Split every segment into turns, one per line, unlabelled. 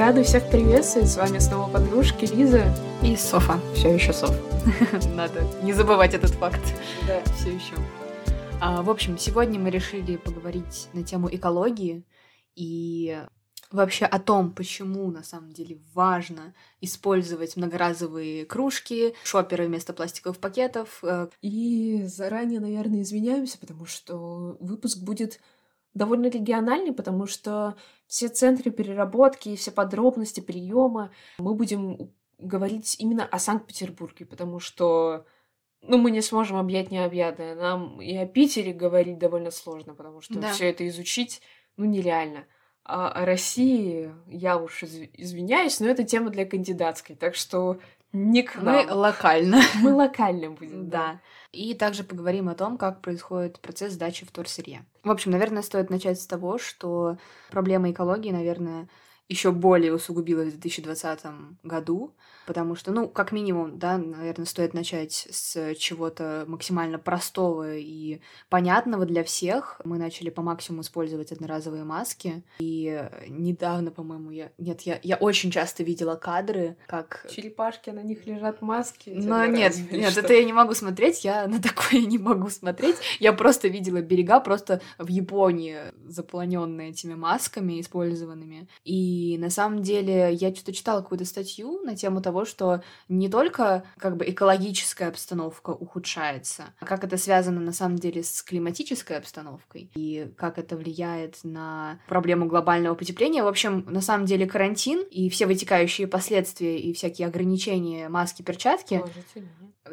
Рада всех приветствовать. С вами снова подружки Лиза
и Софа.
Все еще Соф.
Надо не забывать этот факт.
Да.
Все еще. А, в общем, сегодня мы решили поговорить на тему экологии и вообще о том, почему на самом деле важно использовать многоразовые кружки, шоперы вместо пластиковых пакетов. Э,
и заранее, наверное, извиняемся, потому что выпуск будет довольно региональный, потому что все центры переработки и все подробности приема мы будем говорить именно о Санкт-Петербурге, потому что ну, мы не сможем объять необъятное. Нам и о Питере говорить довольно сложно, потому что
да.
все это изучить, ну, нереально. А о России я уж извиняюсь, но это тема для кандидатской, так что не к
нам. Мы локально.
Мы локально будем,
да. И также поговорим о том, как происходит процесс сдачи вторсырья. В общем, наверное, стоит начать с того, что проблема экологии, наверное, еще более усугубилась в 2020 году, потому что, ну, как минимум, да, наверное, стоит начать с чего-то максимально простого и понятного для всех. Мы начали по максимуму использовать одноразовые маски, и недавно, по-моему, я... Нет, я, я очень часто видела кадры, как...
Черепашки, на них лежат маски.
Но нет, нет, это я не могу смотреть, я на такое не могу смотреть. Я просто видела берега просто в Японии, заполненные этими масками использованными. И на самом деле я что-то читала какую-то статью на тему того, того, что не только как бы экологическая обстановка ухудшается, а как это связано на самом деле с климатической обстановкой и как это влияет на проблему глобального потепления. В общем, на самом деле карантин и все вытекающие последствия и всякие ограничения маски, перчатки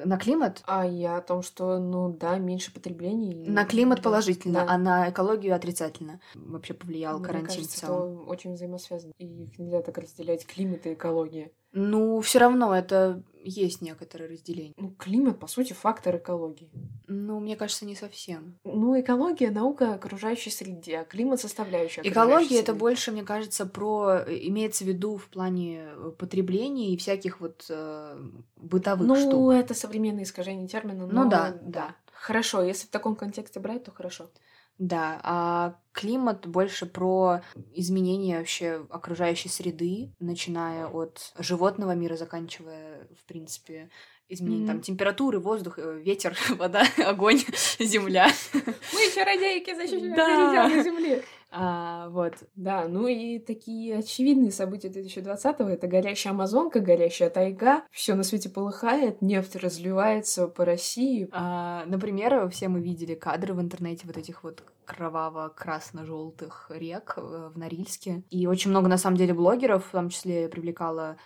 на климат?
А я о том, что, ну да, меньше потребления.
На климат положительно, да. а на экологию отрицательно. Вообще повлиял
Мне
карантин
кажется,
в целом.
Это очень взаимосвязано. И их нельзя так разделять климат и экология.
Ну, все равно это есть некоторое разделение.
Ну, климат, по сути, фактор экологии.
Ну, мне кажется, не совсем.
Ну, экология — наука окружающей среде, а климат — составляющая
Экология — это больше, мне кажется, про... Имеется в виду в плане э, потребления и всяких вот э, бытовых
ну,
штук.
Ну, это современное искажение термина,
но... Ну да, да.
Хорошо, если в таком контексте брать, то хорошо.
Да, а климат больше про изменение вообще окружающей среды, начиная от животного мира, заканчивая, в принципе, изменение mm-hmm. там температуры, воздух, э, ветер, вода, огонь, земля.
Мы чародейки защищаем да. земли.
А, вот.
Да, ну и такие очевидные события 2020-го — это горящая Амазонка, горящая тайга, все на свете полыхает, нефть разливается по России.
А, например, все мы видели кадры в интернете вот этих вот кроваво-красно-желтых рек э, в Норильске. И очень много, на самом деле, блогеров, в том числе, привлекало э,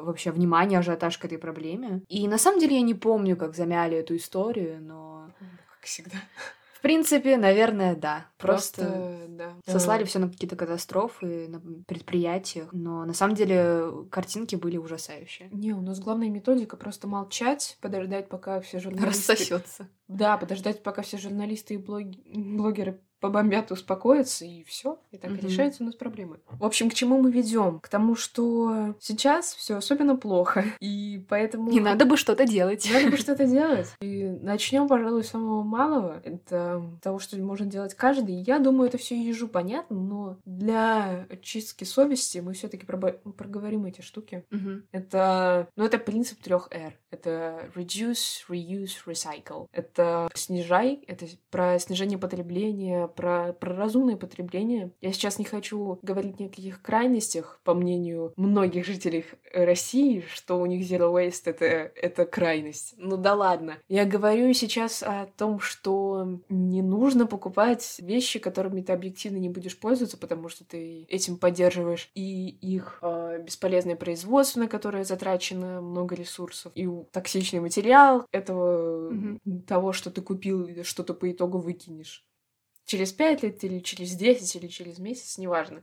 вообще внимание, ажиотаж к этой проблеме. И на самом деле я не помню, как замяли эту историю, но...
Как всегда
принципе, наверное, да. Просто,
Просто да.
сослали все на какие-то катастрофы на предприятиях. Но на самом деле картинки были ужасающие.
Не, у нас главная методика просто молчать, подождать, пока все журналисты...
Рассосется.
Да, подождать, пока все журналисты и блог... блогеры побомбят, успокоятся, и все. И так mm-hmm. решаются у нас проблемы. В общем, к чему мы ведем? К тому, что сейчас все особенно плохо. И поэтому.
И надо бы что-то делать.
Надо бы что-то делать. И начнем, пожалуй, с самого малого. Это того, что может делать каждый. Я думаю, это все ежу понятно, но для чистки совести мы все-таки проговорим эти штуки.
Mm-hmm.
Это. Ну, это принцип трех R. Это reduce, reuse, recycle. Это снижай, это про снижение потребления, про, про разумное потребление. Я сейчас не хочу говорить ни о каких крайностях, по мнению многих жителей России, что у них zero waste это, это крайность. Ну да ладно. Я говорю сейчас о том, что не нужно покупать вещи, которыми ты объективно не будешь пользоваться, потому что ты этим поддерживаешь и их э, бесполезное производство, на которое затрачено много ресурсов, и токсичный материал этого
mm-hmm.
того, что ты купил, что ты по итогу выкинешь через пять лет или через десять или через месяц, неважно.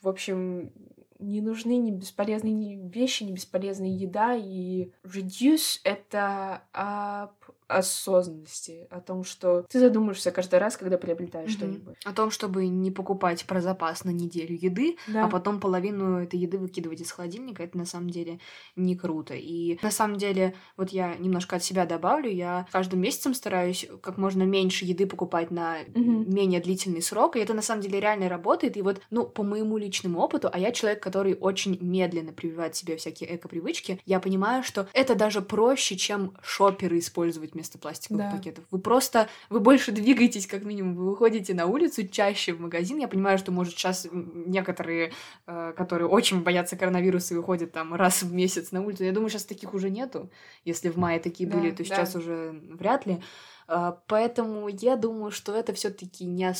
В общем, не нужны ни бесполезные вещи, ни бесполезная еда. И reduce — это об осознанности, о том, что ты задумаешься каждый раз, когда приобретаешь mm-hmm. что-нибудь.
О том, чтобы не покупать про запас на неделю еды, да. а потом половину этой еды выкидывать из холодильника, это на самом деле не круто. И на самом деле, вот я немножко от себя добавлю, я каждым месяцем стараюсь как можно меньше еды покупать на mm-hmm. менее длительный срок, и это на самом деле реально работает. И вот, ну, по моему личному опыту, а я человек, который очень медленно прививает себе всякие эко-привычки, я понимаю, что это даже проще, чем шоперы использовать вместо пластиковых да. пакетов. Вы просто, вы больше двигаетесь, как минимум, вы выходите на улицу чаще в магазин. Я понимаю, что, может, сейчас некоторые, э, которые очень боятся коронавируса и выходят там раз в месяц на улицу, я думаю, сейчас таких уже нету. Если в мае такие да, были, то да. сейчас уже вряд ли. Э, поэтому я думаю, что это все-таки не,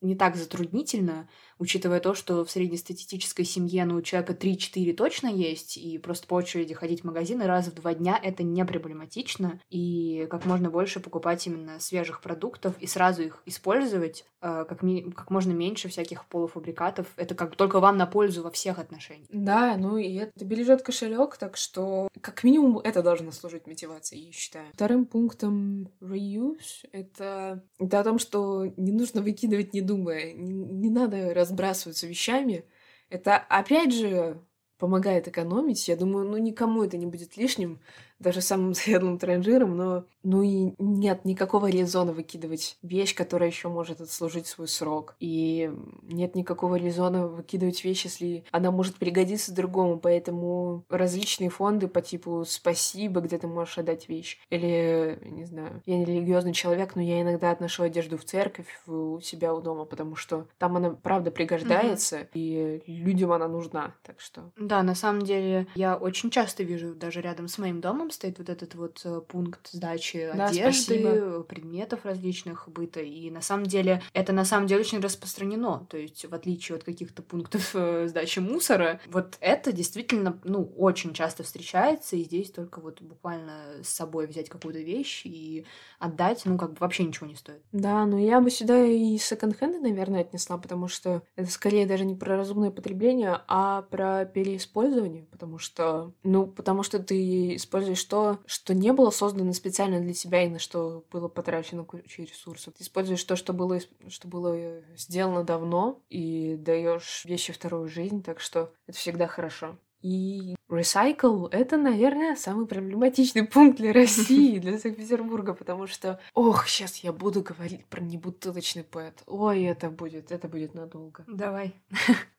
не так затруднительно, учитывая то, что в среднестатистической семье, ну, у человека 3-4 точно есть, и просто по очереди ходить в магазины раз в два дня это не проблематично, и как можно больше покупать именно свежих продуктов и сразу их использовать, э, как, ми- как можно меньше всяких полуфабрикатов. Это как только вам на пользу во всех отношениях.
Да, ну и это бережет кошелек, так что как минимум это должно служить мотивацией, я считаю. Вторым пунктом reuse это, это о том, что не нужно выкидывать, не думая. Не, надо разбрасываться вещами. Это, опять же, помогает экономить. Я думаю, ну, никому это не будет лишним даже самым светлым транжиром, но ну и нет никакого резона выкидывать вещь, которая еще может отслужить свой срок. И нет никакого резона выкидывать вещь, если она может пригодиться другому. Поэтому различные фонды по типу «Спасибо», где ты можешь отдать вещь. Или, не знаю, я не религиозный человек, но я иногда отношу одежду в церковь у себя у дома, потому что там она правда пригождается, mm-hmm. и людям она нужна. Так что...
Да, на самом деле я очень часто вижу даже рядом с моим домом стоит вот этот вот э, пункт сдачи да, одежды, спасибо. предметов различных быта. И на самом деле это на самом деле очень распространено. То есть в отличие от каких-то пунктов э, сдачи мусора, вот это действительно, ну, очень часто встречается. И здесь только вот буквально с собой взять какую-то вещь и отдать, ну, как бы вообще ничего не стоит.
Да, но я бы сюда и секонд-хенды, наверное, отнесла, потому что это скорее даже не про разумное потребление, а про переиспользование, потому что, ну, потому что ты используешь то, что не было создано специально для тебя и на что было потрачено куча ресурсов. Ты используешь то, что было, что было сделано давно, и даешь вещи вторую жизнь, так что это всегда хорошо. И recycle — это, наверное, самый проблематичный пункт для России, для Санкт-Петербурга, потому что, ох, сейчас я буду говорить про небутылочный пэт. Ой, это будет, это будет надолго.
Давай.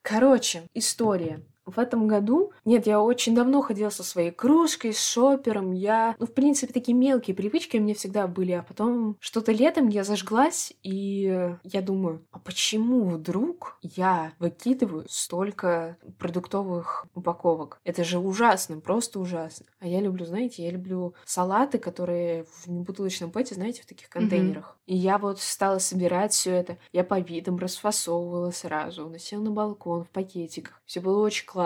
Короче, история в этом году... Нет, я очень давно ходила со своей кружкой, с шопером. Я... Ну, в принципе, такие мелкие привычки у меня всегда были. А потом что-то летом я зажглась, и я думаю, а почему вдруг я выкидываю столько продуктовых упаковок? Это же ужасно, просто ужасно. А я люблю, знаете, я люблю салаты, которые в бутылочном пэте, знаете, в таких контейнерах. Mm-hmm. И я вот стала собирать все это. Я по видам расфасовывала сразу, уносила на балкон в пакетиках. Все было очень классно.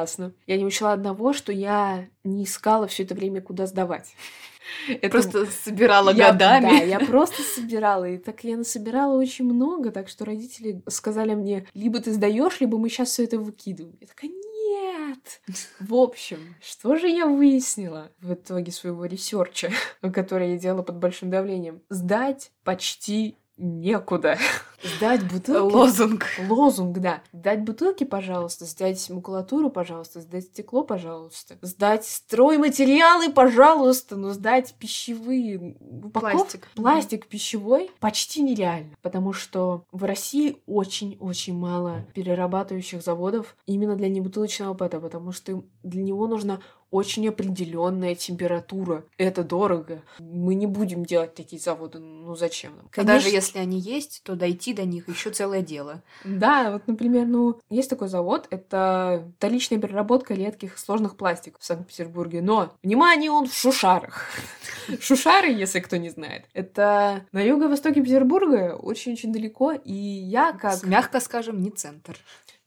Я не учла одного, что я не искала все это время, куда сдавать.
Это... Просто собирала я, годами.
Да, я просто собирала. И так я насобирала очень много, так что родители сказали мне, либо ты сдаешь, либо мы сейчас все это выкидываем. Я такая, нет. В общем, что же я выяснила в итоге своего research а, который я делала под большим давлением? Сдать почти некуда. Сдать бутылки.
Лозунг.
Лозунг, да. Сдать бутылки, пожалуйста. Сдать макулатуру, пожалуйста. Сдать стекло, пожалуйста. Сдать стройматериалы, пожалуйста. Но сдать пищевые упаковки. Пластик. Пластик пищевой почти нереально. Потому что в России очень-очень мало перерабатывающих заводов именно для небутылочного пэта. Потому что для него нужно очень определенная температура. Это дорого. Мы не будем делать такие заводы. Ну зачем нам?
Конечно... Даже если они есть, то дойти до них еще целое дело.
Да, вот, например, ну, есть такой завод, это вторичная переработка редких сложных пластиков в Санкт-Петербурге. Но, внимание, он в Шушарах. Шушары, если кто не знает, это на юго-востоке Петербурга, очень-очень далеко, и я как...
Мягко скажем, не центр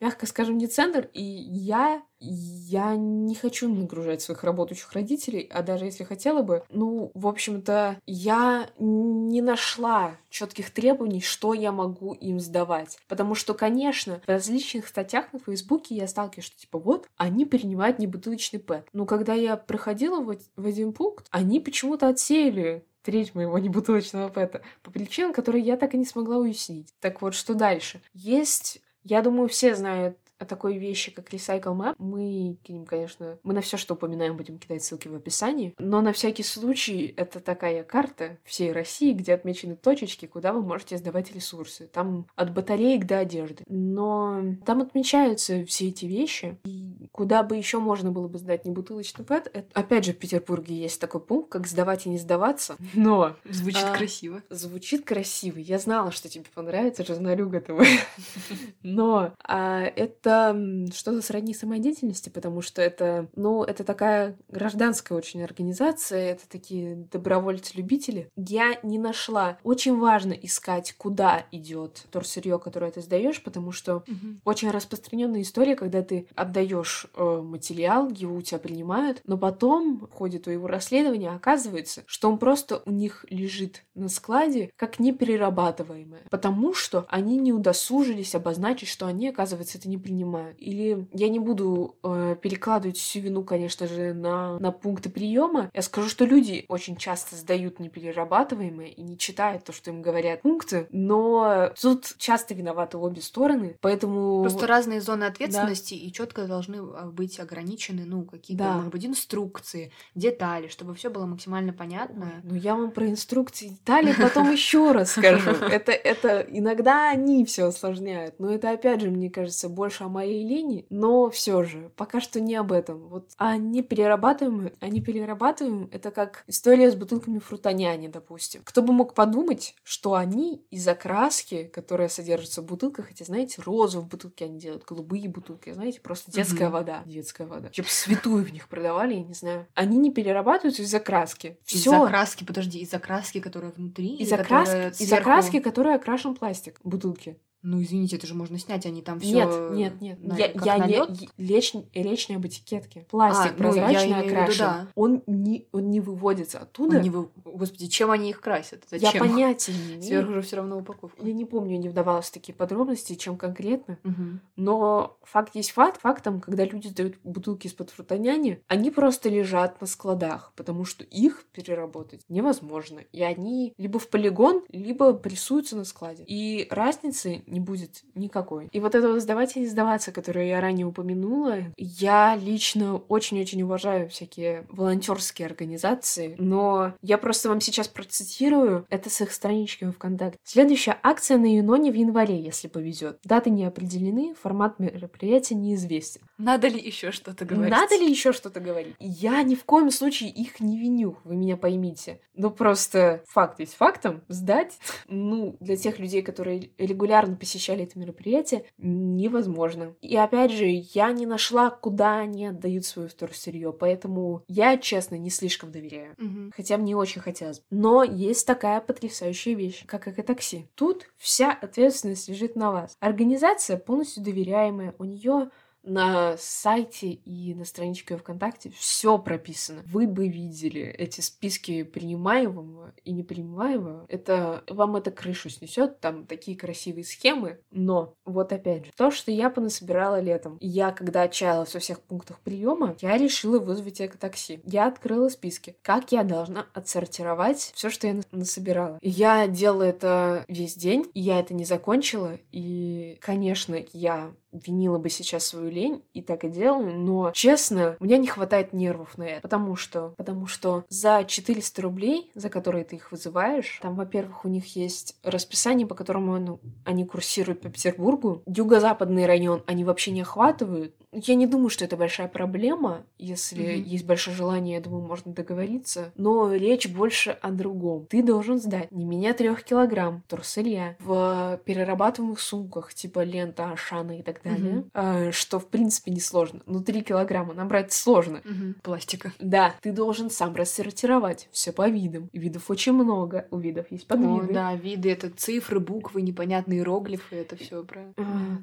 мягко скажем, не центр, и я, я не хочу нагружать своих работающих родителей, а даже если хотела бы, ну, в общем-то, я не нашла четких требований, что я могу им сдавать. Потому что, конечно, в различных статьях на Фейсбуке я сталкиваюсь, что типа вот, они принимают небутылочный ПЭТ. Но когда я проходила в, в один пункт, они почему-то отсеяли треть моего небутылочного пэта по причинам, которые я так и не смогла уяснить. Так вот, что дальше? Есть я думаю, все знают о такой вещи, как Recycle Map, мы кинем, конечно, мы на все, что упоминаем, будем кидать ссылки в описании, но на всякий случай это такая карта всей России, где отмечены точечки, куда вы можете сдавать ресурсы. Там от батареек до одежды. Но там отмечаются все эти вещи, и куда бы еще можно было бы сдать не бутылочный пэт, это, опять же, в Петербурге есть такой пункт, как сдавать и не сдаваться, но...
Звучит а, красиво.
Звучит красиво. Я знала, что тебе понравится, журналюга ты. Но а, это это что-то сродни самодеятельности, потому что это, ну, это такая гражданская очень организация, это такие добровольцы-любители. Я не нашла. Очень важно искать, куда идет торсырье, которое ты сдаешь, потому что угу. очень распространенная история, когда ты отдаешь э, материал, его у тебя принимают, но потом в ходе твоего расследования оказывается, что он просто у них лежит на складе как неперерабатываемое, потому что они не удосужились обозначить, что они, оказывается, это не принимают принимаю. Или я не буду э, перекладывать всю вину, конечно же, на, на пункты приема. Я скажу, что люди очень часто сдают неперерабатываемые и не читают то, что им говорят пункты, но тут часто виноваты обе стороны, поэтому...
Просто разные зоны ответственности да. и четко должны а, быть ограничены, ну, какие-то, да. может быть, инструкции, детали, чтобы все было максимально понятно.
Ой, ну, я вам про инструкции детали потом еще раз скажу. Это, это иногда они все осложняют, но это, опять же, мне кажется, больше о моей лени, но все же, пока что не об этом. Вот, а не перерабатываем, а не перерабатываем, это как история с бутылками фрутоняни, допустим. Кто бы мог подумать, что они из окраски, которая содержится в бутылках, эти, знаете, розовые бутылки они делают, голубые бутылки, знаете, просто детская mm-hmm. вода. Детская вода. Чтоб святую в них продавали, я не знаю. Они не перерабатываются из окраски.
Из окраски, подожди, из окраски, которая внутри?
Из окраски, из окраски, которая окрашен пластик бутылки.
Ну, извините, это же можно снять, они там все.
Нет, нет, нет. На, я я не речь, речь не об этикетке. Пластик а, прозрачный ну, окрашен. Виду, да. Он не он не выводится оттуда. Он не вы...
Господи, чем они их красят?
Зачем? Я понятия не имею.
Сверху же все равно упаковка.
Я не помню, не вдавалась в такие подробности, чем конкретно. Угу. Но факт есть факт. Фактом, когда люди сдают бутылки из-под фрутоняни, они просто лежат на складах, потому что их переработать невозможно. И они либо в полигон, либо прессуются на складе. И разницы не будет никакой. И вот это вот сдавать и не сдаваться, которое я ранее упомянула, я лично очень-очень уважаю всякие волонтерские организации, но я просто вам сейчас процитирую это с их странички ВКонтакте. Следующая акция на Юноне в январе, если повезет. Даты не определены, формат мероприятия неизвестен.
Надо ли еще что-то говорить?
Надо ли еще что-то говорить? Я ни в коем случае их не виню, вы меня поймите. Ну просто факт есть фактом. Сдать, ну, для тех людей, которые регулярно посещали это мероприятие, невозможно. И опять же, я не нашла, куда они отдают свое вторсырье, поэтому я, честно, не слишком доверяю. Угу. Хотя мне очень хотелось. Но есть такая потрясающая вещь, как экотакси. Тут вся ответственность лежит на вас. Организация полностью доверяемая, у нее на сайте и на страничке ВКонтакте все прописано. Вы бы видели эти списки принимаемого и непринимаемого. Это вам это крышу снесет, там такие красивые схемы. Но вот опять же, то, что я понасобирала летом, я когда отчаялась во всех пунктах приема, я решила вызвать такси. Я открыла списки. Как я должна отсортировать все, что я насобирала. Я делала это весь день, и я это не закончила. И, конечно, я винила бы сейчас свою лень и так и делаю, но, честно, у меня не хватает нервов на это, потому что, потому что за 400 рублей, за которые ты их вызываешь, там, во-первых, у них есть расписание, по которому ну, они курсируют по Петербургу, юго-западный район они вообще не охватывают, я не думаю, что это большая проблема. Если mm-hmm. есть большое желание, я думаю, можно договориться. Но речь больше о другом. Ты должен сдать не менее трех килограмм торсырья в перерабатываемых сумках, типа лента, Ашана и так далее. Mm-hmm. что, в принципе, несложно. Но три килограмма набрать сложно.
Mm-hmm. Пластика.
Да, ты должен сам рассортировать все по видам. Видов очень много. У видов есть подвиды.
О, да, виды — это цифры, буквы, непонятные иероглифы, это все про...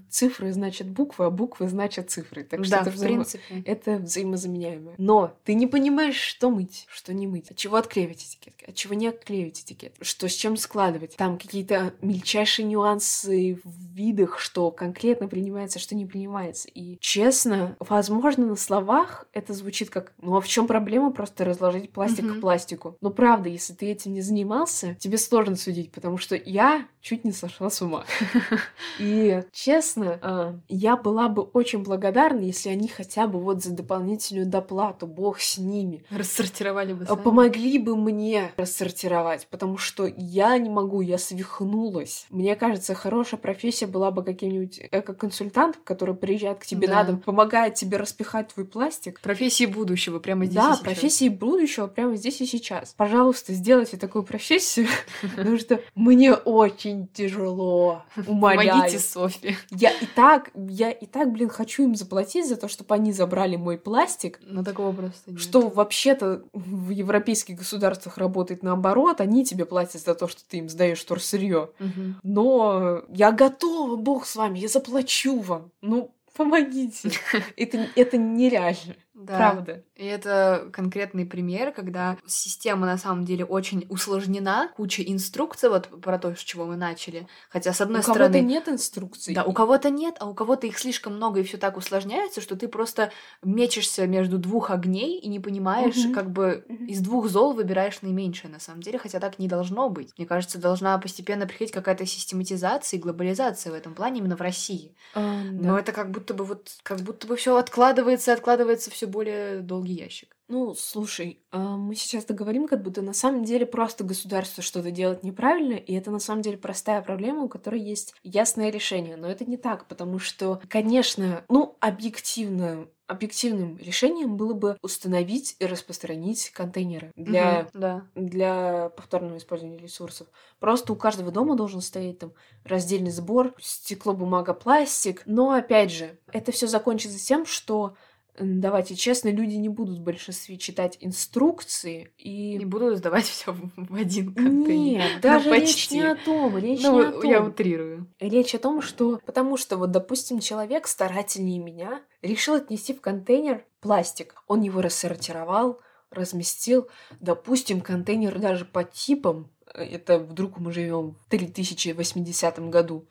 Цифры значит буквы, а буквы значат цифры. Так
да,
что это,
в
взаимо...
принципе.
это взаимозаменяемое. Но ты не понимаешь, что мыть, что не мыть, от чего отклеивать этикетки, от чего не отклеивать этикетки, что с чем складывать. Там какие-то мельчайшие нюансы в видах, что конкретно принимается, что не принимается. И честно, возможно, на словах это звучит как, ну а в чем проблема просто разложить пластик
Мгм.
к пластику? Но правда, если ты этим не занимался, тебе сложно судить, потому что я чуть не сошла с ума. И честно, а, я была бы очень благодарна, если они хотя бы вот за дополнительную доплату, бог с ними,
Рассортировали бы
а,
сами.
помогли бы мне рассортировать, потому что я не могу, я свихнулась. Мне кажется, хорошая профессия была бы каким-нибудь эко-консультантом, который приезжает к тебе
Да.
на дом, помогает тебе распихать твой пластик.
Профессии будущего прямо здесь и
Да,
сейчас.
профессии будущего прямо здесь и сейчас. Пожалуйста, сделайте такую профессию, потому что мне очень тяжело. Умоляю.
Помогите Софи.
Я и так, я и так, блин, хочу им заплатить за то, чтобы они забрали мой пластик,
Но такого просто нет.
что вообще-то в европейских государствах работает наоборот, они тебе платят за то, что ты им сдаешь вторсырье.
Мгм.
Но я готова, бог с вами, я заплачу вам. Ну, помогите. Это, это нереально.
Да.
Правда.
И это конкретный пример, когда система на самом деле очень усложнена, куча инструкций, вот про то, с чего мы начали. Хотя, с одной
у кого-то
стороны...
нет инструкций.
Да, у кого-то нет, а у кого-то их слишком много, и все так усложняется, что ты просто мечешься между двух огней и не понимаешь,
Мгм.
как бы
Мгм.
из двух зол выбираешь наименьшее на самом деле, хотя так не должно быть. Мне кажется, должна постепенно приходить какая-то систематизация и глобализация в этом плане именно в России.
А,
Но
да.
это как будто бы вот, как будто бы все откладывается, откладывается все более долгий ящик.
Ну, слушай, а, мы сейчас договорим, как будто на самом деле просто государство что-то делает неправильно, и это на самом деле простая проблема, у которой есть ясное решение. Но это не так, потому что, конечно, ну, объективно, объективным решением было бы установить и распространить контейнеры для
Мгм, да.
для повторного использования ресурсов. Просто у каждого дома должен стоять там раздельный сбор, стекло, бумага, пластик. Но опять же, это все закончится тем, что давайте честно, люди не будут в большинстве читать инструкции и...
Не буду сдавать все в один контейнер.
Нет,
Ну,
даже речь
почти.
не о том, речь
Ну,
не о том.
я утрирую.
Речь о том, что... Потому что, вот, допустим, человек старательнее меня решил отнести в контейнер пластик. Он его рассортировал, разместил. Допустим, контейнер даже по типам. э, Это вдруг мы живем в 3080 году.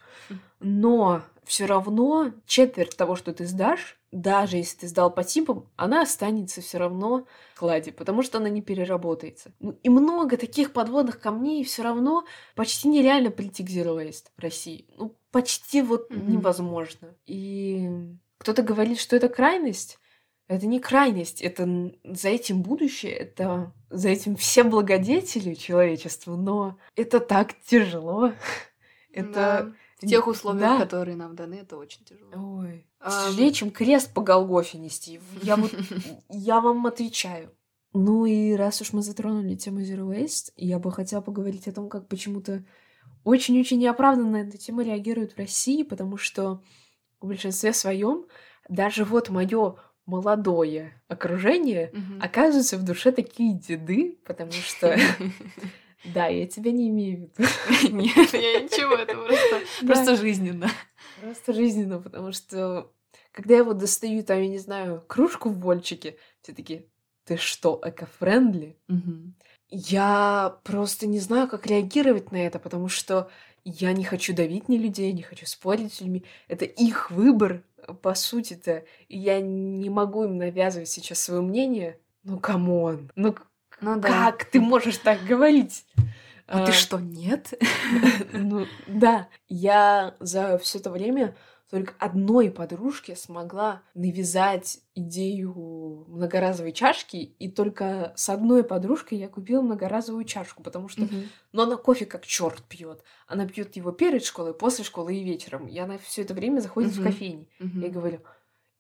Но все равно четверть того, что ты сдашь, даже если ты сдал по типам, она останется все равно в кладе, потому что она не переработается. Ну, и много таких подводных камней, все равно почти нереально Waste в России. Ну, почти вот
Мгм.
невозможно. И кто-то говорит, что это крайность. Это не крайность, это за этим будущее, это за этим все благодетели человечества, но это так тяжело. Это
Да. В тех условиях,
Да.
которые нам даны, это очень тяжело.
Ой,
А,
тяжелее, чем крест по Голгофе нести. Я вот, я вам отвечаю. Ну и раз уж мы затронули тему Zero Waste, я бы хотела поговорить о том, как почему-то очень-очень неоправданно на эту тему реагируют в России, потому что в большинстве своем даже вот мое молодое окружение
Мгм.
оказываются в душе такие деды, потому что... Да, я тебя не имею в виду.
Нет, я ничего, это просто, просто жизненно.
Просто жизненно, потому что когда я вот достаю там, я не знаю, кружку в вольчике, все таки ты что, эко-френдли?
Мгм.
Я просто не знаю, как реагировать на это, потому что я не хочу давить на людей, не хочу спорить с людьми. Это их выбор, по сути-то. Я не могу им навязывать сейчас свое мнение. Ну, come on. Ну,
Ну да.
как ты можешь так говорить?
А ты
А,
что, нет?
ну, да, я за все это время только одной подружке смогла навязать идею многоразовой чашки, и только с одной подружкой я купила многоразовую чашку, потому что,
Мгм.
ну, она кофе как черт пьет. Она пьет его перед школой, после школы и вечером. И она все это время заходит в
Мгм.
кофейни.
Мгм.
Я говорю,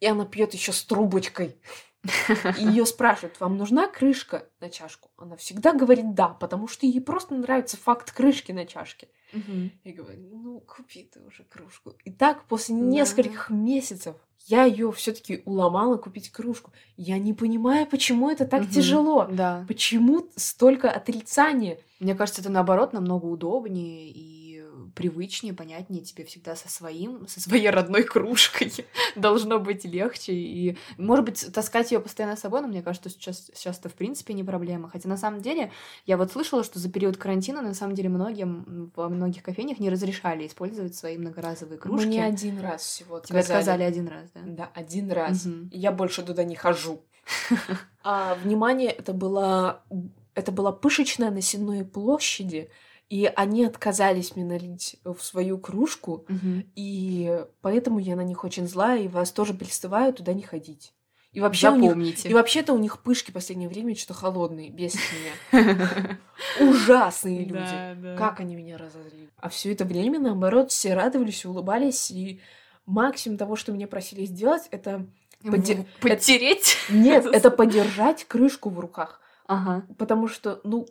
и она пьет еще с трубочкой. И ее спрашивают, вам нужна крышка на чашку? Она всегда говорит да, потому что ей просто нравится факт крышки на чашке.
Мгм.
Я говорю, ну купи ты уже кружку. И так после
Да.
нескольких месяцев я ее все-таки уломала купить кружку. Я не понимаю, почему это так
Мгм.
тяжело.
Да.
Почему столько отрицания?
Мне кажется, это наоборот намного удобнее и привычнее, понятнее тебе всегда со своим, со своей родной кружкой должно быть легче. И, может быть, таскать ее постоянно с собой, но мне кажется, что сейчас, сейчас это в принципе не проблема. Хотя на самом деле я вот слышала, что за период карантина на самом деле многим во многих кофейнях не разрешали использовать свои многоразовые кружки.
Мне один раз всего
отказали. Тебе отказали один раз, да?
Да, один раз. Угу. Я больше туда не хожу. А, внимание, это была, это была пышечная на Сенной площади, и они отказались мне налить в свою кружку,
угу.
и поэтому я на них очень злая, и вас тоже призываю туда не ходить. И вообще
Запомните.
У них, и вообще-то у них пышки в последнее время что холодные, бесит меня. Ужасные люди. Как они меня разозлили. А все это время, наоборот, все радовались, улыбались, и максимум того, что меня просили сделать, это
Поди... Подтереть?
Нет, это подержать крышку в руках.
Ага.
Потому что, ну,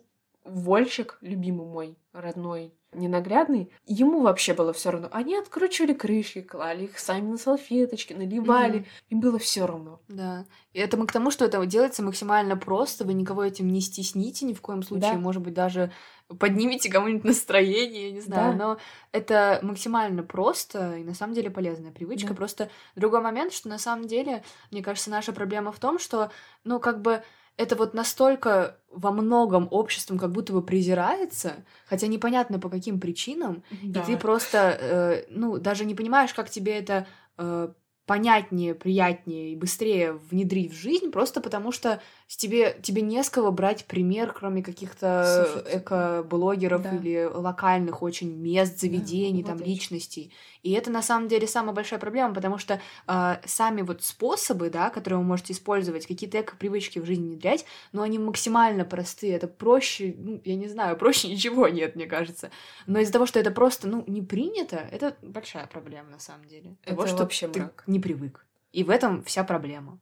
Вольчик, любимый мой, родной, ненаглядный, ему вообще было все равно. Они откручивали крышки, клали их сами на салфеточки, наливали. Mm-hmm. Им было все равно.
Да. И это мы к тому, что это делается максимально просто. Вы никого этим не стесните ни в коем случае. Да. Может быть, даже поднимите кому-нибудь настроение, я не знаю. Да. Но это максимально просто и на самом деле полезная привычка. Да. Просто другой момент, что на самом деле, мне кажется, наша проблема в том, что, ну, как бы это вот настолько во многом обществом как будто бы презирается, хотя непонятно по каким причинам, да. и ты просто, э, ну, даже не понимаешь, как тебе это э, понятнее, приятнее и быстрее внедрить в жизнь, просто потому что с тебе, тебе не с кого брать пример, кроме каких-то эко-блогеров да. или локальных очень мест, заведений, да, там, вот личностей. И это на самом деле самая большая проблема, потому что э, сами вот способы, да, которые вы можете использовать, какие-то эко-привычки в жизнь внедрять, но они максимально простые. Это проще, ну, я не знаю, проще ничего нет, мне кажется. Но из-за того, что это просто, ну, не принято, это большая проблема на самом деле.
Это
того, что
вообще мрак.
не привык. И в этом вся проблема.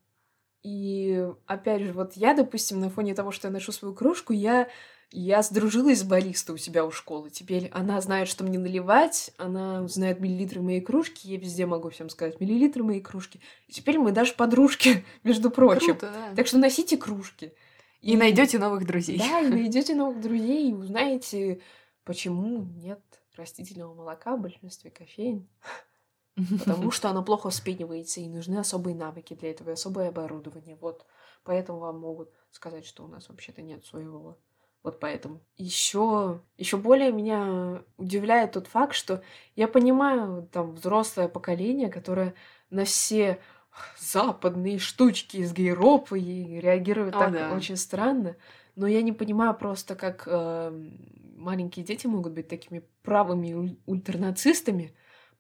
И опять же, вот я, допустим, на фоне того, что я ношу свою кружку, я, я сдружилась с баристой у себя у школы. Теперь она знает, что мне наливать, она знает миллилитры моей кружки, я везде могу всем сказать миллилитры моей кружки. И теперь мы даже подружки, между прочим.
Круто, да.
Так что носите кружки.
И, и найдете новых друзей.
Да, и найдете новых друзей, и узнаете, почему нет растительного молока в большинстве кофеин. Потому что оно плохо вспенивается, и нужны особые навыки для этого, и особое оборудование. Вот поэтому вам могут сказать, что у нас вообще-то нет своего. Вот поэтому. Еще, еще более меня удивляет тот факт, что я понимаю там взрослое поколение, которое на все западные штучки из гейропы и реагирует О, так да. очень странно. Но я не понимаю просто, как э, маленькие дети могут быть такими правыми ультрнацистами,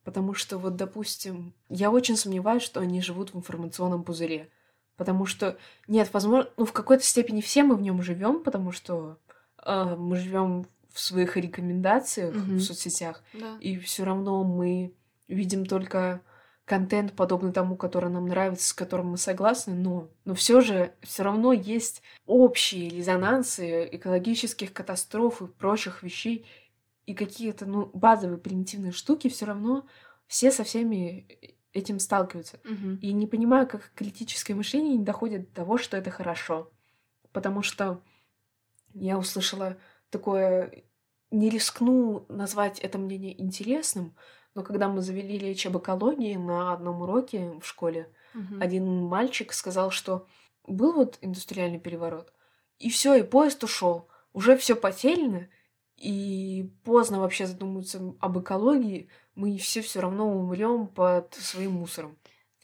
Потому что вот, допустим, я очень сомневаюсь, что они живут в информационном пузыре. Потому что, нет, возможно, ну, в какой-то степени все мы в нем живем, потому что мы живем в своих рекомендациях mm-hmm. в соцсетях,
да.
и все равно мы видим только контент, подобный тому, который нам нравится, с которым мы согласны, но, но все же все равно есть общие резонансы экологических катастроф и прочих вещей, и какие-то, ну, базовые примитивные штуки, все равно все со всеми этим сталкиваются.
Угу.
И не понимаю, как критическое мышление не доходит до того, что это хорошо. Потому что я услышала такое, не рискну назвать это мнение интересным, но когда мы завели речь об экологии на одном уроке в школе,
угу.
один мальчик сказал, что был вот индустриальный переворот, и все, и поезд ушел, уже все потеряно, и поздно вообще задумываться об экологии, мы все все равно умрем под своим мусором.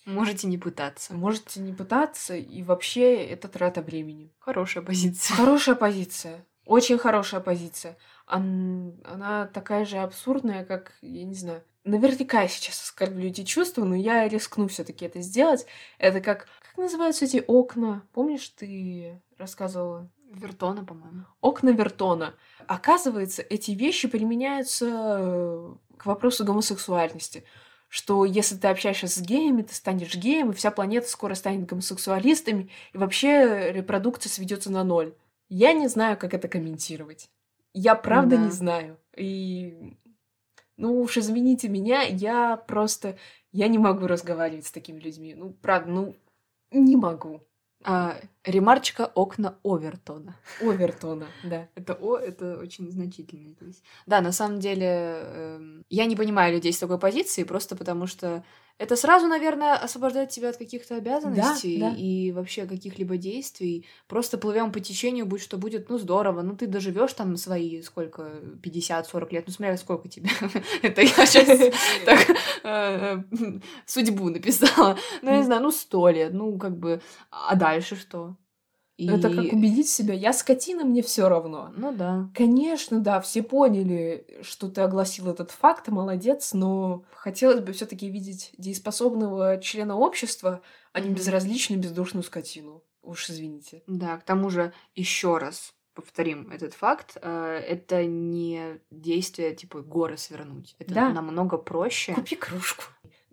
Можете не пытаться.
Можете не пытаться, и вообще это трата времени.
Хорошая позиция.
Хорошая позиция. Очень хорошая позиция. Она такая же абсурдная, как, я не знаю, наверняка я сейчас оскорблю эти чувства, но я рискну все-таки это сделать. Это как, как называются эти окна? Помнишь, ты рассказывала
Вертона, по-моему.
Окна Вертона. Оказывается, эти вещи применяются к вопросу гомосексуальности. Что если ты общаешься с геями, ты станешь геем, и вся планета скоро станет гомосексуалистами, и вообще репродукция сведется на ноль. Я не знаю, как это комментировать. Я правда да. не знаю. И ну уж извините меня, я просто... Я не могу разговаривать с такими людьми. Ну, правда, ну, не могу.
А, ремарочка окна Овертона.
Овертона, да.
Это О, это очень значительно здесь. Да, на самом деле, э, я не понимаю людей с такой позиции, просто потому что это сразу, наверное, освобождает тебя от каких-то обязанностей
Да, да.
и вообще каких-либо действий. Просто плывем по течению, будь что будет, ну здорово. Ну ты доживешь там свои сколько, 50-40 лет, ну смотря сколько тебе. Это я сейчас так э, э, судьбу написала. Ну, я не знаю, ну сто лет, ну как бы, а дальше что? И-
Это как убедить себя, я скотина, мне все равно.
Ну да.
Конечно, да, все поняли, что ты огласил этот факт, молодец, но хотелось бы все-таки видеть дееспособного члена общества, а не безразличную бездушную скотину. Уж извините.
Да, к тому же еще раз повторим этот факт. э, Это не действие типа горы свернуть. Это
Да.
намного проще.
Купи кружку.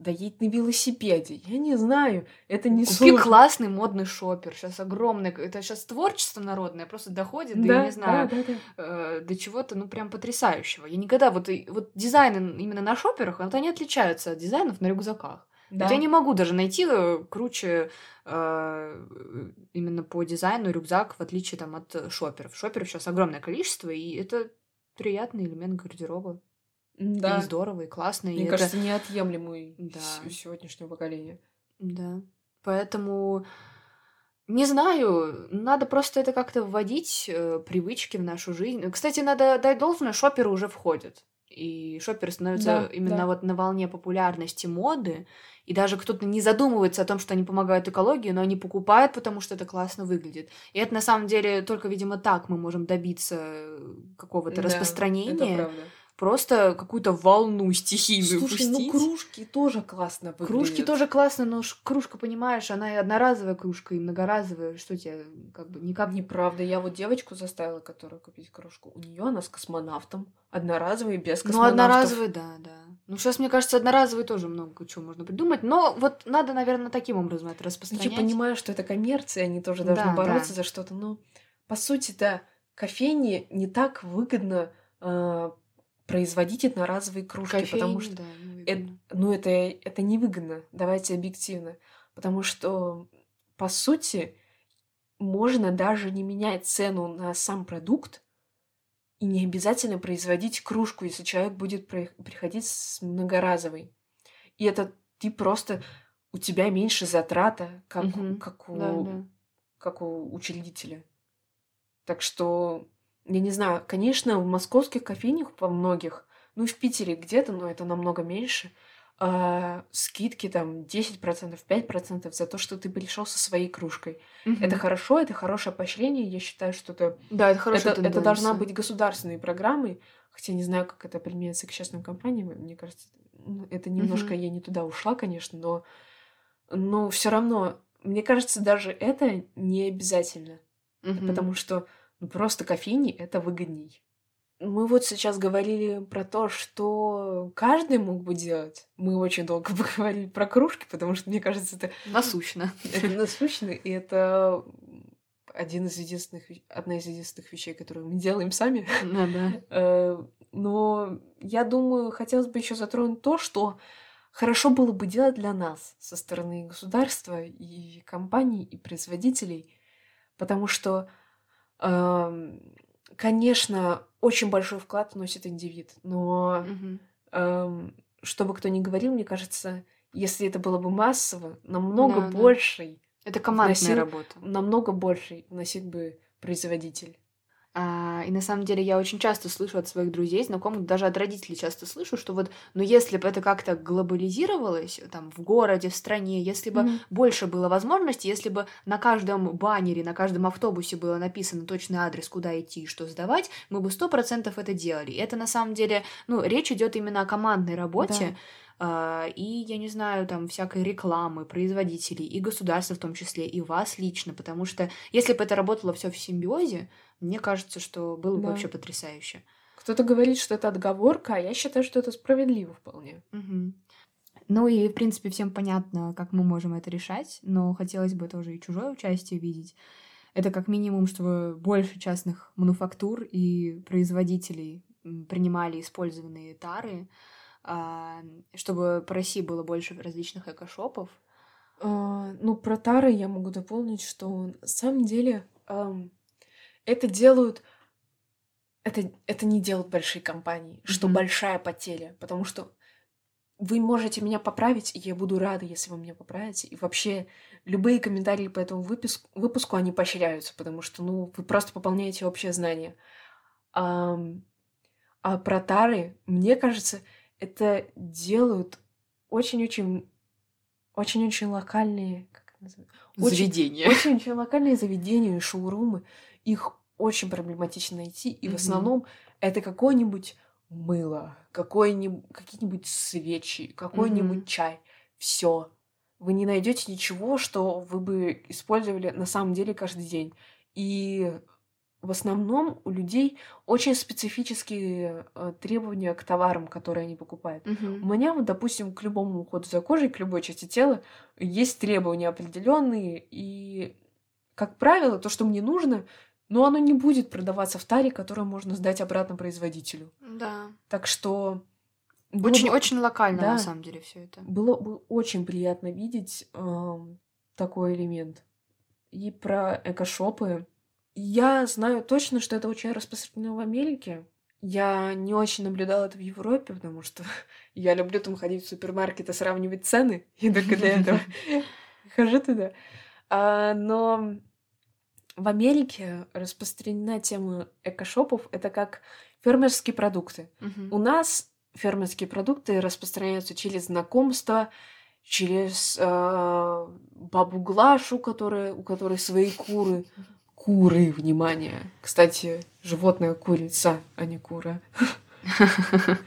Доедь на велосипеде. Я не знаю, это не
Купи
сложно.
классный модный шопер. Сейчас огромное. Это сейчас творчество народное просто доходит, да, я не знаю,
да, да.
э, до чего-то, ну, прям потрясающего. Я никогда вот, и- вот дизайны именно на шоперах, вот они отличаются от дизайнов на рюкзаках.
Да.
Вот я не могу даже найти э, круче э, именно по дизайну рюкзак, в отличие там от шоперов. Шоперов сейчас огромное количество, и это приятный элемент гардероба.
Да.
И здорово, и классно. и
Мне
это-
кажется, неотъемлемый
Да.
сегодняшнего поколения.
Да. Поэтому не знаю, надо просто это как-то вводить, э, привычки в нашу жизнь. Кстати, надо дать должное, шоперы уже входят. И шоперы становятся
Да,
именно
да.
вот на волне популярности моды. И даже кто-то не задумывается о том, что они помогают экологии, но они покупают, потому что это классно выглядит. И это на самом деле только, видимо, так мы можем добиться э, какого-то
Да,
распространения.
Это правда.
Просто какую-то волну стихийную
Слушай, ну
пустить.
кружки тоже классно выглядят.
Кружки тоже классно, но кружка, понимаешь, она и одноразовая кружка, и многоразовая. Что тебе, как бы, никак не...
Неправда. Я вот девочку заставила, которая купить кружку. У нее она с космонавтом. Одноразовый, без
Ну,
космонавтов.
одноразовый, да, да. Ну, сейчас, мне кажется, одноразовый тоже много чего можно придумать. Но вот надо, наверное, таким образом это
Ну,
распространять.
Я понимаю, что это коммерция, они тоже должны
Да,
бороться
да.
за что-то, но по сути-то кофейне не так выгодно э, производить одноразовые кружки,
Кофейни,
потому что
да, ну,
это, ну, это, это невыгодно, давайте объективно. Потому что, по сути, можно даже не менять цену на сам продукт, и не обязательно производить кружку, если человек будет при- приходить с многоразовой. И это ты просто... У тебя меньше затрата, как,
Мгм.
как, у,
Да, да.
как у учредителя. Так что, я не знаю, конечно, в московских кофейнях по многих, ну и в Питере где-то, но это намного меньше, а, скидки там 10%, 5% за то, что ты пришел со своей кружкой.
Мгм.
Это хорошо, это хорошее поощрение. Я считаю, что это,
Да, это хорошая
это, это должна быть государственной программой. Хотя не знаю, как это применяется к частным компаниям. Мне кажется, ну, это немножко
Мгм.
я не туда ушла, конечно, но, но все равно, мне кажется, даже это не обязательно.
Мгм.
Потому что просто кофейни это выгодней. Мы вот сейчас говорили про то, что каждый мог бы делать. Мы очень долго поговорили про кружки, потому что, мне кажется, это,
Насущно.
это насущно, и это один из единственных, ве- одна из единственных вещей, которые мы делаем сами.
Да, да.
Э, Но я думаю, хотелось бы еще затронуть то, что хорошо было бы делать для нас со стороны государства и компаний, и производителей, потому что, конечно, очень большой вклад вносит индивид, но эм, что бы кто ни говорил, мне кажется, если это было бы массово, намного
Да, да.
больший,
Это командная
вносил-
работа.
намного больший вносил бы производитель.
А, и на самом деле я очень часто слышу от своих друзей, знакомых, даже от родителей часто слышу, что вот, ну если бы это как-то глобализировалось, там, в городе, в стране, если бы
Мгм.
больше было возможностей, если бы на каждом баннере, на каждом автобусе было написано точный адрес, куда идти и что сдавать, мы бы сто процентов это делали. И это на самом деле, ну, речь идет именно о командной работе, а, и, я не знаю, там, всякой рекламы, производителей, и государства в том числе, и вас лично, потому что если бы это работало все в симбиозе, мне кажется, что было бы
Да.
вообще потрясающе.
Кто-то говорит, что это отговорка, а я считаю, что это справедливо вполне.
Мгм. Ну и, в принципе, всем понятно, как мы можем это решать, но хотелось бы тоже и чужое участие видеть. Это как минимум, чтобы больше частных мануфактур и производителей принимали использованные тары, а, чтобы по России было больше различных экошопов.
А, ну, про тары я могу дополнить, что на самом деле ам, это делают... Это, это не делают большие компании, что
Мгм.
большая потеря, потому что вы можете меня поправить, и я буду рада, если вы меня поправите. И вообще, любые комментарии по этому выпуску, выпуску они поощряются, потому что, ну, вы просто пополняете общее знание. Ам, а про тары, мне кажется, это делают очень-очень очень-очень локальные, как это называется? Очень-
Заведение.
Очень-очень локальные заведения и шоурумы. Их очень проблематично найти. И в
Мгм.
основном это какое-нибудь мыло, какой-нибудь, какие-нибудь свечи, какой-нибудь
Мгм.
чай. Все. Вы не найдете ничего, что вы бы использовали на самом деле каждый день. И в основном у людей очень специфические э, требования к товарам, которые они покупают. У
Мгм.
меня, вот, допустим, к любому уходу за кожей, к любой части тела есть требования определенные, и, как правило, то, что мне нужно, но оно не будет продаваться в таре, которое можно сдать обратно производителю.
Да.
Так что было
Очень,
бы,
очень локально, на
да.
самом деле, все это.
было бы очень приятно видеть эм, такой элемент. И про экошопы. Я знаю точно, что это очень распространено в Америке. Я не очень наблюдала это в Европе, потому что я люблю там ходить в супермаркет и сравнивать цены. И только для этого хожу туда. А, но в Америке распространена тема экошопов. Это как фермерские продукты.
Мгм.
У нас фермерские продукты распространяются через знакомство, через э, бабу Глашу, которая, у которой свои куры. Куры, внимание. Кстати, животное курица, а не кура.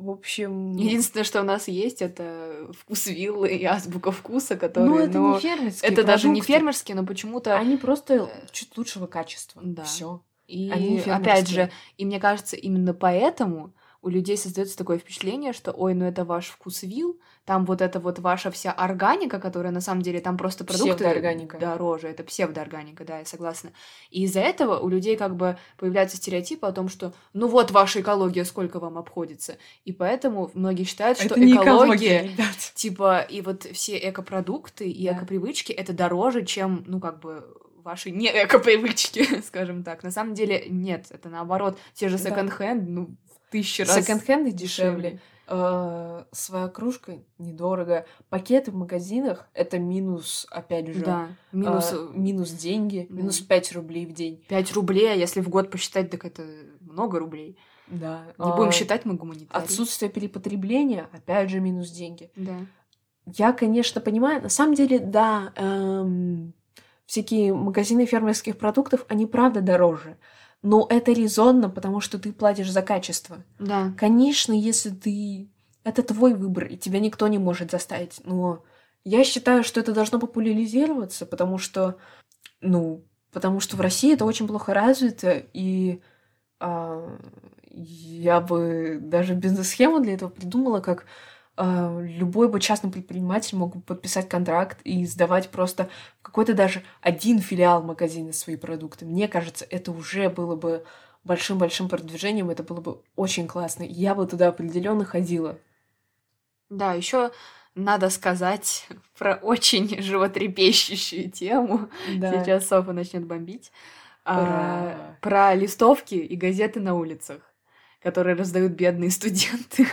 В общем...
Единственное, что у нас есть, это вкус виллы и азбука вкуса,
ну,
которые,
это
но
не фермерские
это даже не
продукты.
фермерские, но почему-то
Они просто
э,
чуть лучшего качества.
да.
Все.
И
Они
опять же, и мне кажется, именно поэтому у людей создается такое впечатление, что ой, ну это ваш вкус вил, там вот это вот ваша вся органика, которая на самом деле там просто продукты
Псевдоорганика.
дороже, это псевдоорганика, да, я согласна. И из-за этого у людей как бы появляются стереотипы о том, что ну вот ваша экология сколько вам обходится, и поэтому многие считают, что
Это
экология
ребят.
типа и вот все экопродукты и
Да.
экопривычки это дороже, чем, ну, как бы ваши не экопривычки, скажем так. На самом деле нет, это наоборот. Те же
Да.
секонд-хенд, ну, тысячи раз
Секонд-хенды
дешевле.
Э, Своя кружка недорого. Пакеты в магазинах это минус, опять же.
Да,
минус,
минус
минус деньги,
да.
минус 5 рублей в день.
5 рублей, а если в год посчитать, так это много рублей.
Да.
Не будем считать, мы гуманитарии.
Отсутствие перепотребления, опять же, минус деньги.
Да.
Я, конечно, понимаю, на самом деле, да, эм, всякие магазины фермерских продуктов, они правда дороже. Но это резонно, потому что ты платишь за качество.
Да.
Конечно, если ты... Это твой выбор, и тебя никто не может заставить. Но я считаю, что это должно популяризироваться, потому что, ну, потому что в России это очень плохо развито, и а, я бы даже бизнес-схему для этого придумала, как любой бы частный предприниматель мог бы подписать контракт и сдавать просто какой-то даже один филиал магазина свои продукты. Мне кажется, это уже было бы большим-большим продвижением, это было бы очень классно. Я бы туда определенно ходила.
Да, еще надо сказать про очень животрепещущую тему. Сейчас Софа начнет бомбить. А, про листовки и газеты на улицах, которые раздают бедные студенты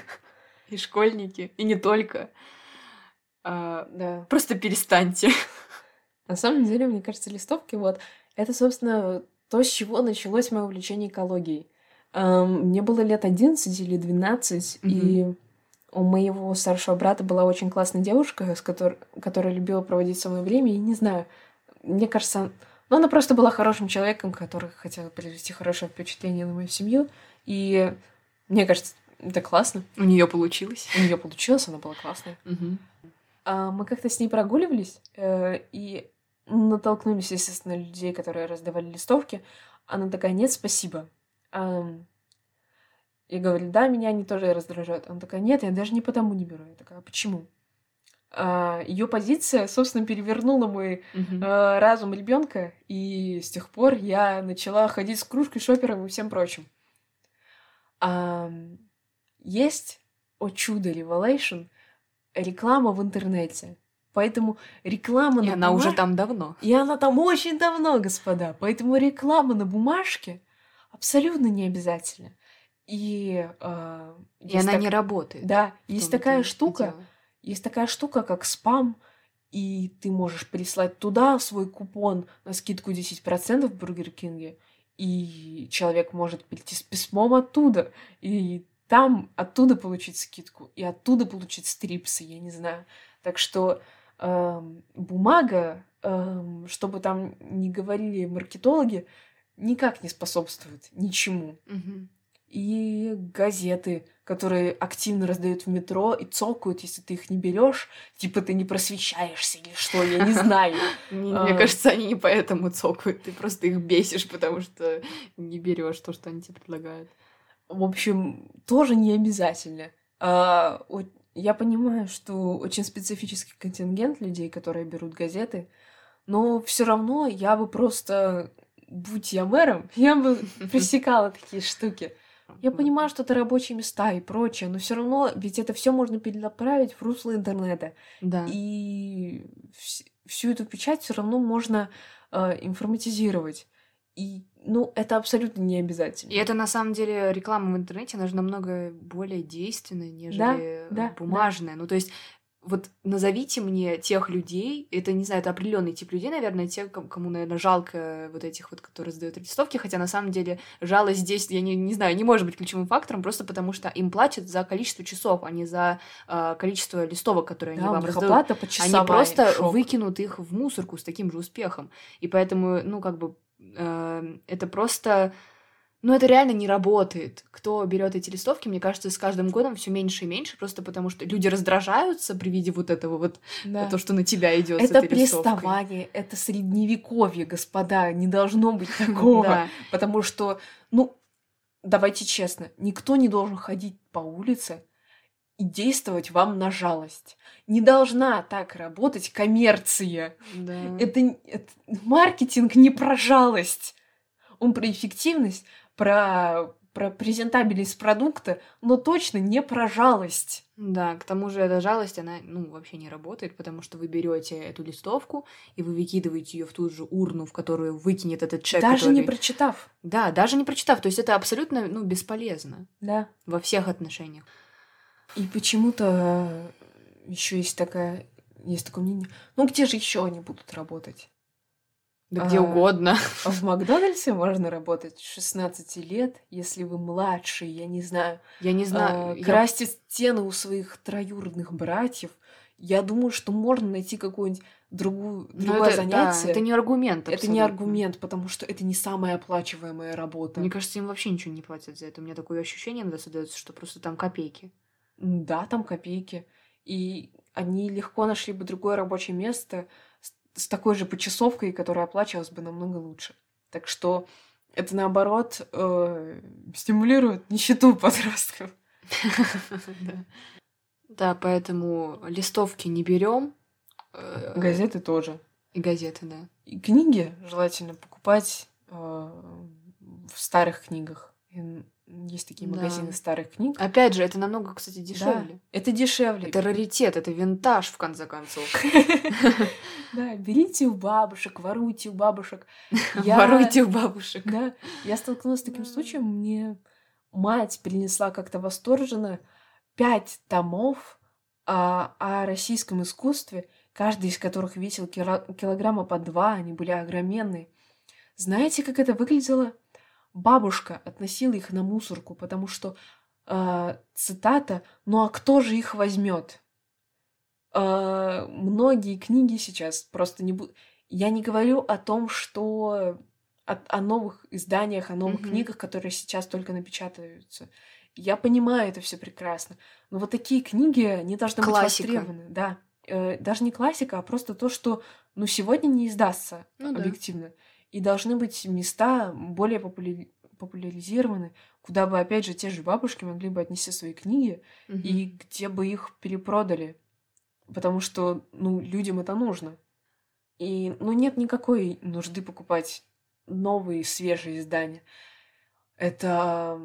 и школьники, и не только. А,
Да.
просто перестаньте.
На самом деле, мне кажется, листовки, вот, это, собственно, то, с чего началось мое увлечение экологией. Мне было лет 11 или 12, и у моего старшего брата была очень классная девушка, с которой, которая любила проводить со мной время, и не знаю, мне кажется, ну, она просто была хорошим человеком, который хотел произвести хорошее впечатление на мою семью, и мне кажется, это классно.
У нее получилось.
У нее получилось, она была классная. А, мы как-то с ней прогуливались э, и натолкнулись, естественно, на людей, которые раздавали листовки. Она такая, нет, спасибо. Я говорю, да, меня они тоже раздражают. Она такая, нет, я даже не потому не беру. Я такая, «А почему? Ее позиция, собственно, перевернула мой разум ребенка, и с тех пор я начала ходить с кружкой, шопером и всем прочим. Есть, о чудо, Revelation, реклама в интернете. Поэтому реклама
И
на
она уже
бумаг-
там давно.
И она там очень давно, господа. Поэтому реклама на бумажке абсолютно не обязательно. И, э,
И она
так-
не работает.
Да, есть такая штука,
дело.
есть такая штука, как спам, и ты можешь прислать туда свой купон на скидку 10% в Бургер Кинге, и человек может прийти с письмом оттуда, и там оттуда получить скидку, и оттуда получить стрипсы, я не знаю. Так что эм, бумага, эм, чтобы там не говорили маркетологи, никак не способствует ничему и газеты, которые активно раздают в метро и цокают, если ты их не берешь, типа ты не просвещаешься или что, я не знаю. А.
мне кажется, они не поэтому цокают. Ты просто их бесишь, потому что не берешь то, что они тебе предлагают.
В общем, тоже не обязательно. А, я понимаю, что очень специфический контингент людей, которые берут газеты, но все равно я бы просто, будь я мэром, я бы пресекала такие штуки. Я понимаю, что это рабочие места и прочее, но все равно ведь это все можно перенаправить в русло интернета.
Да.
И вс- всю эту печать все равно можно э, информатизировать. И, ну, это абсолютно не обязательно.
И это на самом деле реклама в интернете, она же намного более действенная, нежели
да,
бумажная. Ну, то есть, вот назовите мне тех людей, это, не знаю, это определенный тип людей, наверное, те, ком- кому, наверное, жалко вот этих вот, которые сдают листовки, хотя на самом деле жалость здесь, я не, не знаю, не может быть ключевым фактором, просто потому что им платят за количество часов, а не за э, количество листовок, которые
Да,
они вам раздают.
оплата
Они
почасовая.
просто
шок.
выкинут их в мусорку с таким же успехом. И поэтому, ну, как бы, это просто... Ну, это реально не работает. Кто берет эти листовки, мне кажется, с каждым годом все меньше и меньше, просто потому что люди раздражаются при виде вот этого вот,
Да.
то, что на тебя идет.
Это приставание, это средневековье, господа, не должно быть такого.
Да.
Потому что, ну, давайте честно, никто не должен ходить по улице и действовать вам на жалость. Не должна так работать коммерция.
да.
Это, это- маркетинг не про жалость. Он про эффективность, про, про презентабельность продукта, но точно не про жалость.
Да, к тому же эта жалость, она, ну, вообще не работает, потому что вы берете эту листовку и вы выкидываете ее в ту же урну, в которую выкинет этот человек,
Даже не
который-
прочитав.
Да, даже не прочитав. То есть это абсолютно, ну, бесполезно
Да.
во всех отношениях.
И почему-то еще есть такая, есть такое мнение. Ну где же еще они будут работать?
Да где
А,
угодно.
А в Макдональдсе можно работать с 16 лет, если вы младший, я не знаю,
Я не
а,
знаю. я-
красьте стены у своих троюродных братьев. Я думаю, что можно найти какое-нибудь другую,
Ну,
другое
это, да,
занятие.
это не аргумент.
Это не
абсолютно.
аргумент, потому что это не самая оплачиваемая работа.
Мне кажется, им вообще ничего не платят за это. У меня такое ощущение иногда создается, что просто там копейки.
Да, там копейки. И они легко нашли бы другое рабочее место с, с такой же почасовкой, которая оплачивалась бы намного лучше. Так что это наоборот э, стимулирует нищету подростков.
Да, поэтому листовки не берем. э,
Газеты тоже.
И газеты, да.
И книги желательно покупать э, в старых книгах. Есть такие
Да.
магазины старых книг.
Опять же, это намного, кстати, дешевле.
Да, это дешевле.
Это раритет, это винтаж, в конце концов.
Да, берите у бабушек, воруйте у бабушек.
Воруйте у бабушек.
Да, я столкнулась с таким случаем. Мне мать принесла как-то восторженно пять томов о российском искусстве, каждый из которых весил кило- килограмма по два, они были огроменные. Знаете, как это выглядело? Бабушка относила их на мусорку, потому что, а, цитата, «Ну а кто же их возьмет?» А, Многие книги сейчас просто не будут... Я не говорю о том, что о, о новых изданиях, о новых
Мгм.
книгах, которые сейчас только напечатаются. Я понимаю это все прекрасно. Но вот такие книги не должны
Классика.
быть востребованы. Да. Э, даже не классика, а просто то, что ну, сегодня не издастся
Ну да.
И должны быть места более популя- популяризированы, куда бы, опять же, те же бабушки могли бы отнести свои книги,
Мгм.
и где бы их перепродали. Потому что, ну, людям это нужно. И, ну, нет никакой нужды покупать новые, свежие издания. Это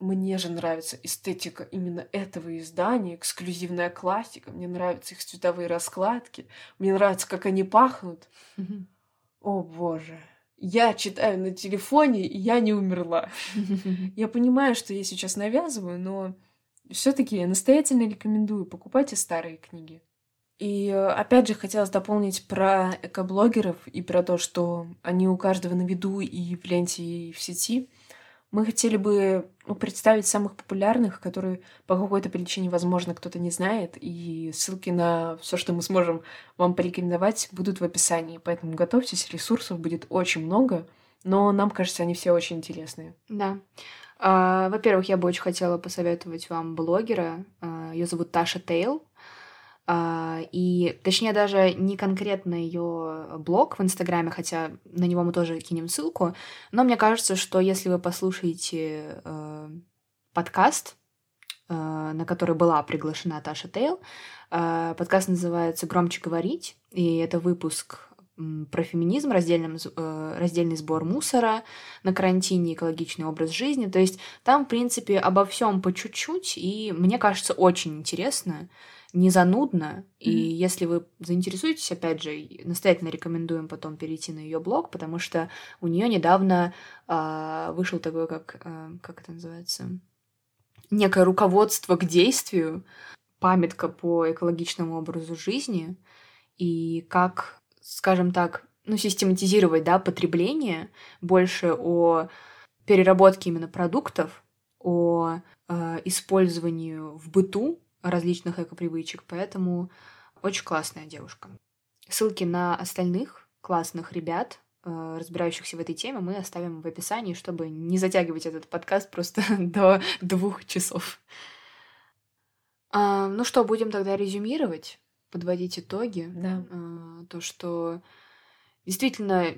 мне же нравится эстетика именно этого издания, эксклюзивная классика, мне нравятся их цветовые раскладки, мне нравится, как они пахнут. О боже. Я читаю на телефоне, и я не умерла. Я понимаю, что я сейчас навязываю, но все-таки я настоятельно рекомендую покупайте старые книги. И опять же хотелось дополнить про экоблогеров и про то, что они у каждого на виду и в ленте, и в сети. Мы хотели бы ну, представить самых популярных, которые по какой-то причине, возможно, кто-то не знает, и ссылки на все, что мы сможем вам порекомендовать, будут в описании. Поэтому готовьтесь, ресурсов будет очень много, но нам кажется, они все очень интересные.
Да. А, во-первых, я бы очень хотела посоветовать вам блогера. А, Ее зовут Таша Тейл. А, и, точнее, даже не конкретно ее блог в Инстаграме, хотя на него мы тоже кинем ссылку, но мне кажется, что если вы послушаете э, подкаст, э, на который была приглашена Таша Тейл, э, подкаст называется «Громче говорить», и это выпуск про феминизм, раздельным, э, раздельный сбор мусора на карантине, экологичный образ жизни. То есть там, в принципе, обо всем по чуть-чуть, и мне кажется, очень интересно не занудно. Mm-hmm. И если вы заинтересуетесь, опять же, настоятельно рекомендуем потом перейти на ее блог, потому что у нее недавно э, вышел такой, как, э, как это называется, некое руководство к действию, памятка по экологичному образу жизни и как, скажем так, ну, систематизировать, да, потребление больше о переработке именно продуктов, о э, использовании в быту различных эко-привычек, поэтому очень классная девушка. Ссылки на остальных классных ребят, э, разбирающихся в этой теме, мы оставим в описании, чтобы не затягивать этот подкаст просто до двух часов. А, ну что, будем тогда резюмировать, подводить итоги.
Да.
А, то, что действительно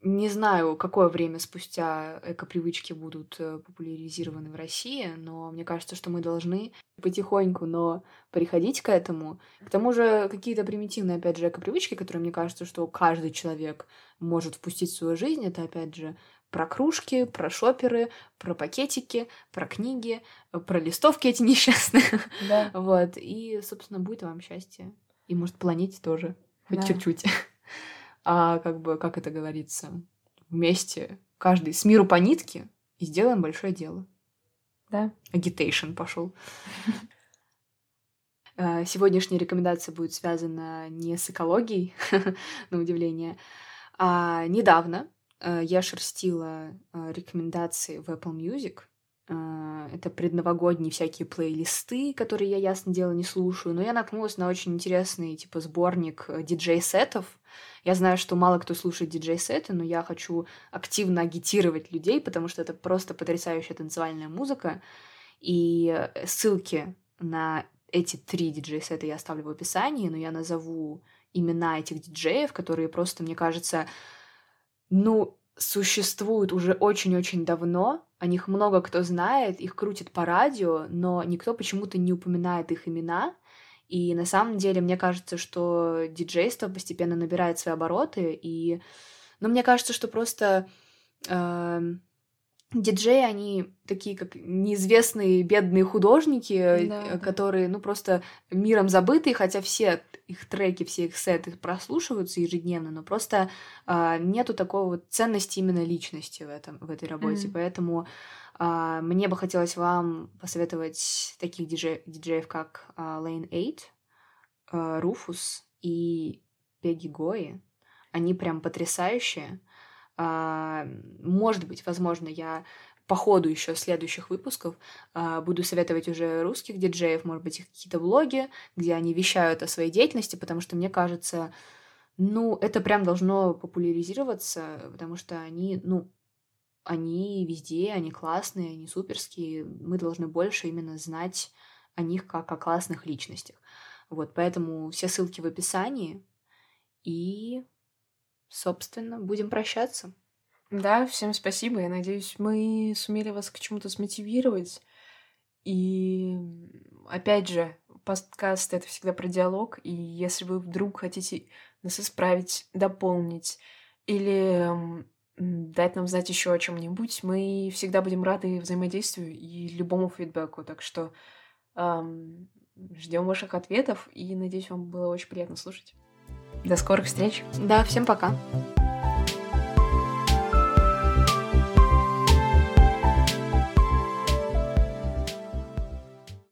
не знаю, какое время спустя эко-привычки будут э, популяризированы в России, но мне кажется, что мы должны потихоньку, но приходить к этому. К тому же какие-то примитивные, опять же, эко-привычки, которые, мне кажется, что каждый человек может впустить в свою жизнь, это, опять же, про кружки, про шоперы, про пакетики, про книги, про листовки эти несчастные.
Да.
Вот. И, собственно, будет вам счастье. И, может, планете тоже. Хоть
Да.
чуть-чуть а как бы, как это говорится, вместе, каждый с миру по нитке, и сделаем большое дело.
Да.
Агитейшн пошел. Э, Сегодняшняя рекомендация будет связана не с экологией, на удивление, а недавно я шерстила э, рекомендации в Apple Music. Э, Это предновогодние всякие плейлисты, которые я, ясно дело, не слушаю. Но я наткнулась на очень интересный, типа, сборник э, диджей-сетов. Я знаю, что мало кто слушает диджей-сеты, но я хочу активно агитировать людей, потому что это просто потрясающая танцевальная музыка. И э, ссылки на эти три диджей-сета я оставлю в описании, но я назову имена этих диджеев, которые просто, мне кажется, ну, существуют уже очень-очень давно, о них много кто знает, их крутят по радио, но никто почему-то не упоминает их имена. И на самом деле, мне кажется, что диджейство постепенно набирает свои обороты, и... Ну, мне кажется, что просто эм, диджеи, они такие, как неизвестные бедные художники, э,
Да.
которые, ну, просто миром забытые, хотя все их треки, все их сеты прослушиваются ежедневно, но просто а, нету такого вот ценности именно личности в, этом, в этой работе.
Мгм.
Поэтому а, мне бы хотелось вам посоветовать таких диджей- диджеев, как а, Lane 8, а, Rufus и Пегги Гои. Они прям потрясающие. А, Может быть, возможно, я по ходу еще следующих выпусков а, буду советовать уже русских диджеев, может быть, их какие-то влоги, где они вещают о своей деятельности, потому что мне кажется, ну, это прям должно популяризироваться, потому что они, ну, они везде, они классные, они суперские. Мы должны больше именно знать о них как о классных личностях. Вот, поэтому все ссылки в описании. И, собственно, будем прощаться.
Да, всем спасибо. Я надеюсь, мы сумели вас к чему-то смотивировать. И опять же, подкаст это всегда про диалог. И если вы вдруг хотите нас исправить, дополнить или дать нам знать еще о чем-нибудь. Мы всегда будем рады взаимодействию и любому фидбэку. Так что эм, ждем ваших ответов и надеюсь, вам было очень приятно слушать. До скорых встреч.
Да, всем пока.